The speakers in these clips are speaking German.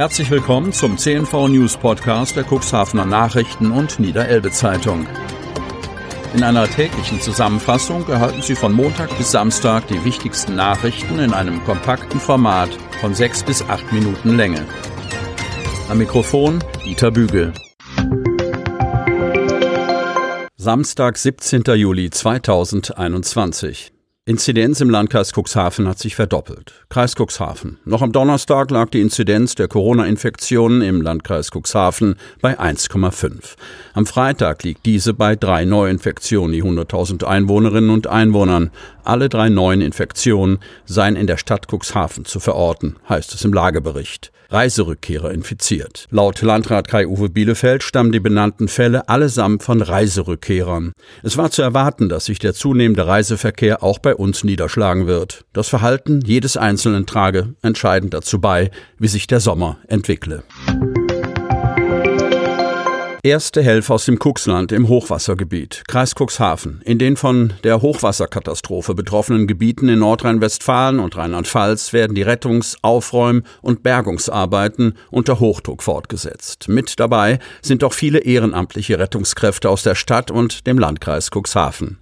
Herzlich willkommen zum CNV News Podcast der Cuxhavener Nachrichten und Niederelbe Zeitung. In einer täglichen Zusammenfassung erhalten Sie von Montag bis Samstag die wichtigsten Nachrichten in einem kompakten Format von sechs bis acht Minuten Länge. Am Mikrofon Dieter Bügel. Samstag, 17. Juli 2021. Inzidenz im Landkreis Cuxhaven hat sich verdoppelt. Kreis Cuxhaven. Noch am Donnerstag lag die Inzidenz der Corona-Infektionen im Landkreis Cuxhaven bei 1,5. Am Freitag liegt diese bei drei Neuinfektionen je 100.000 Einwohnerinnen und Einwohnern. Alle drei neuen Infektionen seien in der Stadt Cuxhaven zu verorten, heißt es im Lagebericht. Reiserückkehrer infiziert. Laut Landrat Kai-Uwe Bielefeld stammen die benannten Fälle allesamt von Reiserückkehrern. Es war zu erwarten, dass sich der zunehmende Reiseverkehr auch bei uns niederschlagen wird. Das Verhalten jedes Einzelnen trage entscheidend dazu bei, wie sich der Sommer entwickle. Erste Helfer aus dem Cuxland im Hochwassergebiet, Kreis Cuxhaven. In den von der Hochwasserkatastrophe betroffenen Gebieten in Nordrhein-Westfalen und Rheinland-Pfalz werden die Rettungs-, Aufräum- und Bergungsarbeiten unter Hochdruck fortgesetzt. Mit dabei sind auch viele ehrenamtliche Rettungskräfte aus der Stadt und dem Landkreis Cuxhaven.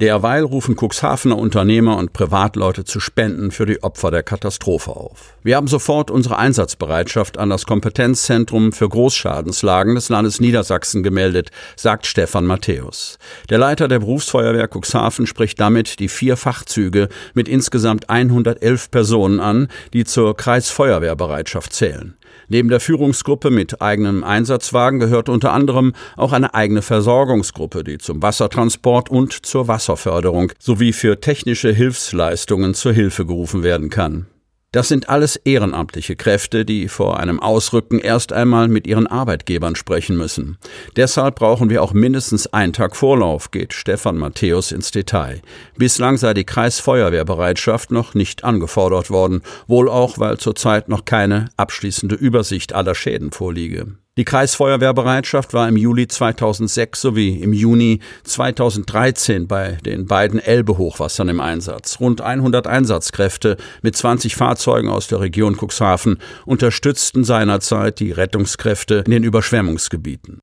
Derweil rufen Cuxhavener Unternehmer und Privatleute zu Spenden für die Opfer der Katastrophe auf. Wir haben sofort unsere Einsatzbereitschaft an das Kompetenzzentrum für Großschadenslagen des Landes Niedersachsen gemeldet, sagt Stefan Matthäus. Der Leiter der Berufsfeuerwehr Cuxhaven spricht damit die vier Fachzüge mit insgesamt 111 Personen an, die zur Kreisfeuerwehrbereitschaft zählen. Neben der Führungsgruppe mit eigenem Einsatzwagen gehört unter anderem auch eine eigene Versorgungsgruppe, die zum Wassertransport und zur Wasserförderung sowie für technische Hilfsleistungen zur Hilfe gerufen werden kann. Das sind alles ehrenamtliche Kräfte, die vor einem Ausrücken erst einmal mit ihren Arbeitgebern sprechen müssen. Deshalb brauchen wir auch mindestens einen Tag Vorlauf, geht Stefan Matthäus ins Detail. Bislang sei die Kreisfeuerwehrbereitschaft noch nicht angefordert worden, wohl auch, weil zurzeit noch keine abschließende Übersicht aller Schäden vorliege. Die Kreisfeuerwehrbereitschaft war im Juli 2006 sowie im Juni 2013 bei den beiden Elbe-Hochwassern im Einsatz. Rund 100 Einsatzkräfte mit 20 Fahrzeugen aus der Region Cuxhaven unterstützten seinerzeit die Rettungskräfte in den Überschwemmungsgebieten.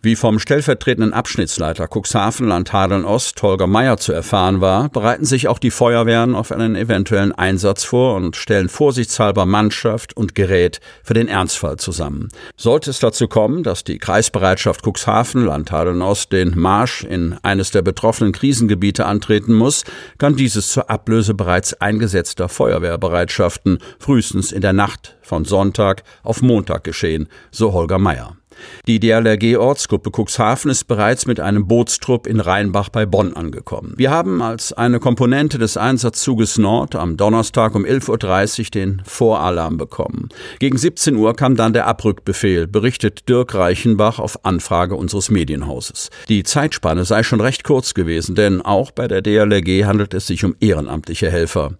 Wie vom stellvertretenden Abschnittsleiter Cuxhaven-Land Hadeln-Ost Holger Meyer zu erfahren war, bereiten sich auch die Feuerwehren auf einen eventuellen Einsatz vor und stellen vorsichtshalber Mannschaft und Gerät für den Ernstfall zusammen. Sollte es dazu kommen, dass die Kreisbereitschaft Cuxhaven, Land Hadeln-Ost, den Marsch in eines der betroffenen Krisengebiete antreten muss, kann dieses zur Ablöse bereits eingesetzter Feuerwehrbereitschaften frühestens in der Nacht von Sonntag auf Montag geschehen, so Holger Meyer. Die DLRG-Ortsgruppe Cuxhaven ist bereits mit einem Bootstrupp in Rheinbach bei Bonn angekommen. Wir haben als eine Komponente des Einsatzzuges Nord am Donnerstag um 11.30 Uhr den Voralarm bekommen. Gegen 17 Uhr kam dann der Abrückbefehl, berichtet Dirk Reichenbach auf Anfrage unseres Medienhauses. Die Zeitspanne sei schon recht kurz gewesen, denn auch bei der DLRG handelt es sich um ehrenamtliche Helfer.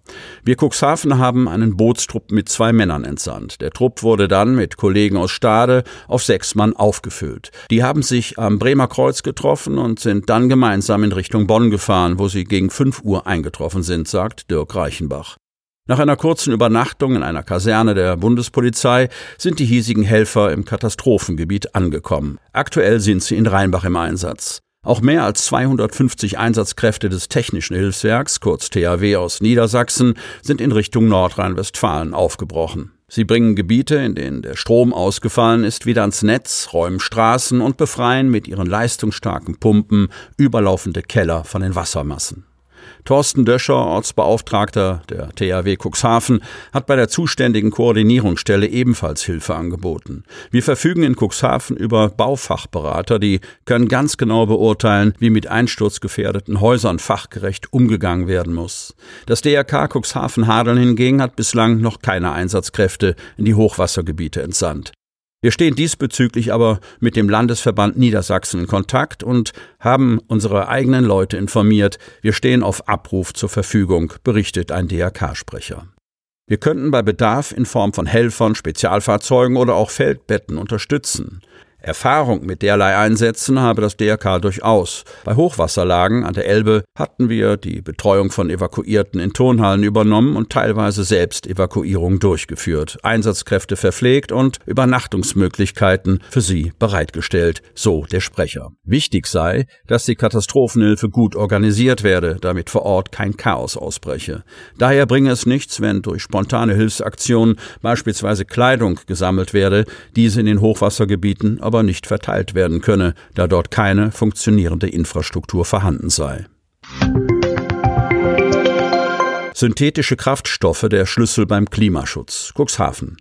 Wir Cuxhaven haben einen Bootstrupp mit zwei Männern entsandt. Der Trupp wurde dann mit Kollegen aus Stade auf sechs Mann Jahren aufgefüllt. Die haben sich am Bremer Kreuz getroffen und sind dann gemeinsam in Richtung Bonn gefahren, wo sie gegen 5 Uhr eingetroffen sind, sagt Dirk Reichenbach. Nach einer kurzen Übernachtung in einer Kaserne der Bundespolizei sind die hiesigen Helfer im Katastrophengebiet angekommen. Aktuell sind sie in Rheinbach im Einsatz. Auch mehr als 250 Einsatzkräfte des Technischen Hilfswerks, kurz THW aus Niedersachsen, sind in Richtung Nordrhein-Westfalen aufgebrochen. Sie bringen Gebiete, in denen der Strom ausgefallen ist, wieder ans Netz, räumen Straßen und befreien mit ihren leistungsstarken Pumpen überlaufende Keller von den Wassermassen. Thorsten Döscher, Ortsbeauftragter der THW Cuxhaven, hat bei der zuständigen Koordinierungsstelle ebenfalls Hilfe angeboten. Wir verfügen in Cuxhaven über Baufachberater, die können ganz genau beurteilen, wie mit einsturzgefährdeten Häusern fachgerecht umgegangen werden muss. Das DRK Cuxhaven Hadeln hingegen hat bislang noch keine Einsatzkräfte in die Hochwassergebiete entsandt. Wir stehen diesbezüglich aber mit dem Landesverband Niedersachsen in Kontakt und haben unsere eigenen Leute informiert. Wir stehen auf Abruf zur Verfügung, berichtet ein DRK-Sprecher. Wir könnten bei Bedarf in Form von Helfern, Spezialfahrzeugen oder auch Feldbetten unterstützen. Erfahrung mit derlei Einsätzen habe das DRK durchaus. Bei Hochwasserlagen an der Elbe hatten wir die Betreuung von Evakuierten in Turnhallen übernommen und teilweise selbst Evakuierung durchgeführt, Einsatzkräfte verpflegt und Übernachtungsmöglichkeiten für sie bereitgestellt, so der Sprecher. Wichtig sei, dass die Katastrophenhilfe gut organisiert werde, damit vor Ort kein Chaos ausbreche. Daher bringe es nichts, wenn durch spontane Hilfsaktionen beispielsweise Kleidung gesammelt werde, diese in den Hochwassergebieten aber nicht verteilt werden könne, da dort keine funktionierende Infrastruktur vorhanden sei. Synthetische Kraftstoffe der Schlüssel beim Klimaschutz. Cuxhaven.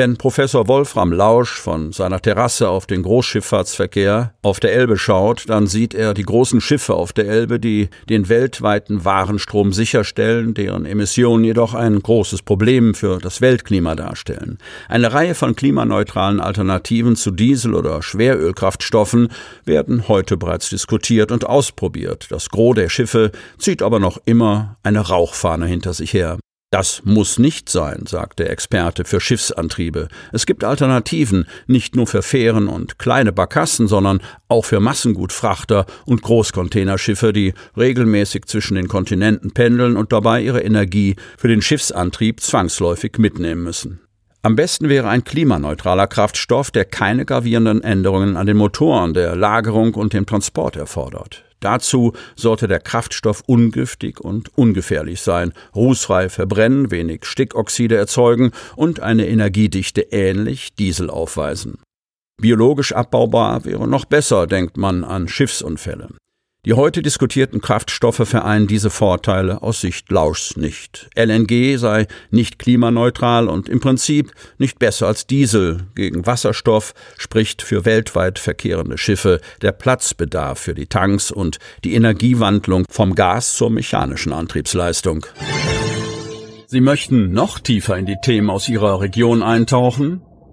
Wenn Professor Wolfram Lausch von seiner Terrasse auf den Großschifffahrtsverkehr auf der Elbe schaut, dann sieht er die großen Schiffe auf der Elbe, die den weltweiten Warenstrom sicherstellen, deren Emissionen jedoch ein großes Problem für das Weltklima darstellen. Eine Reihe von klimaneutralen Alternativen zu Diesel- oder Schwerölkraftstoffen werden heute bereits diskutiert und ausprobiert. Das Gros der Schiffe zieht aber noch immer eine Rauchfahne hinter sich her. Das muss nicht sein, sagt der Experte für Schiffsantriebe. Es gibt Alternativen, nicht nur für Fähren und kleine Barkassen, sondern auch für Massengutfrachter und Großcontainerschiffe, die regelmäßig zwischen den Kontinenten pendeln und dabei ihre Energie für den Schiffsantrieb zwangsläufig mitnehmen müssen. Am besten wäre ein klimaneutraler Kraftstoff, der keine gravierenden Änderungen an den Motoren, der Lagerung und dem Transport erfordert. Dazu sollte der Kraftstoff ungiftig und ungefährlich sein, rußfrei verbrennen, wenig Stickoxide erzeugen und eine Energiedichte ähnlich Diesel aufweisen. Biologisch abbaubar wäre noch besser, denkt man an Schiffsunfälle. Die heute diskutierten Kraftstoffe vereinen diese Vorteile aus Sicht Lauschs nicht. LNG sei nicht klimaneutral und im Prinzip nicht besser als Diesel. Gegen Wasserstoff spricht für weltweit verkehrende Schiffe der Platzbedarf für die Tanks und die Energiewandlung vom Gas zur mechanischen Antriebsleistung. Sie möchten noch tiefer in die Themen aus Ihrer Region eintauchen?